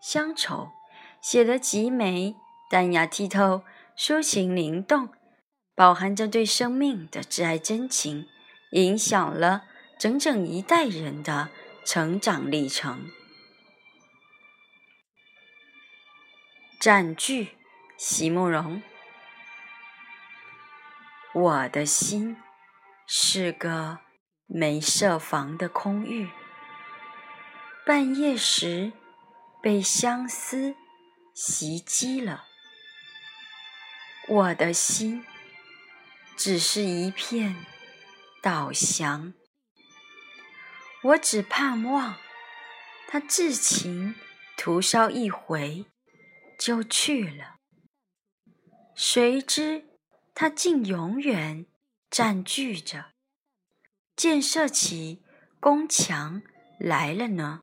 乡愁写得极美，淡雅剔透，抒情灵动，饱含着对生命的挚爱真情，影响了整整一代人的成长历程。占据，席慕容。我的心是个没设防的空域，半夜时。被相思袭击了，我的心只是一片稻香。我只盼望他至情涂烧一回就去了，谁知他竟永远占据着，建设起宫墙来了呢？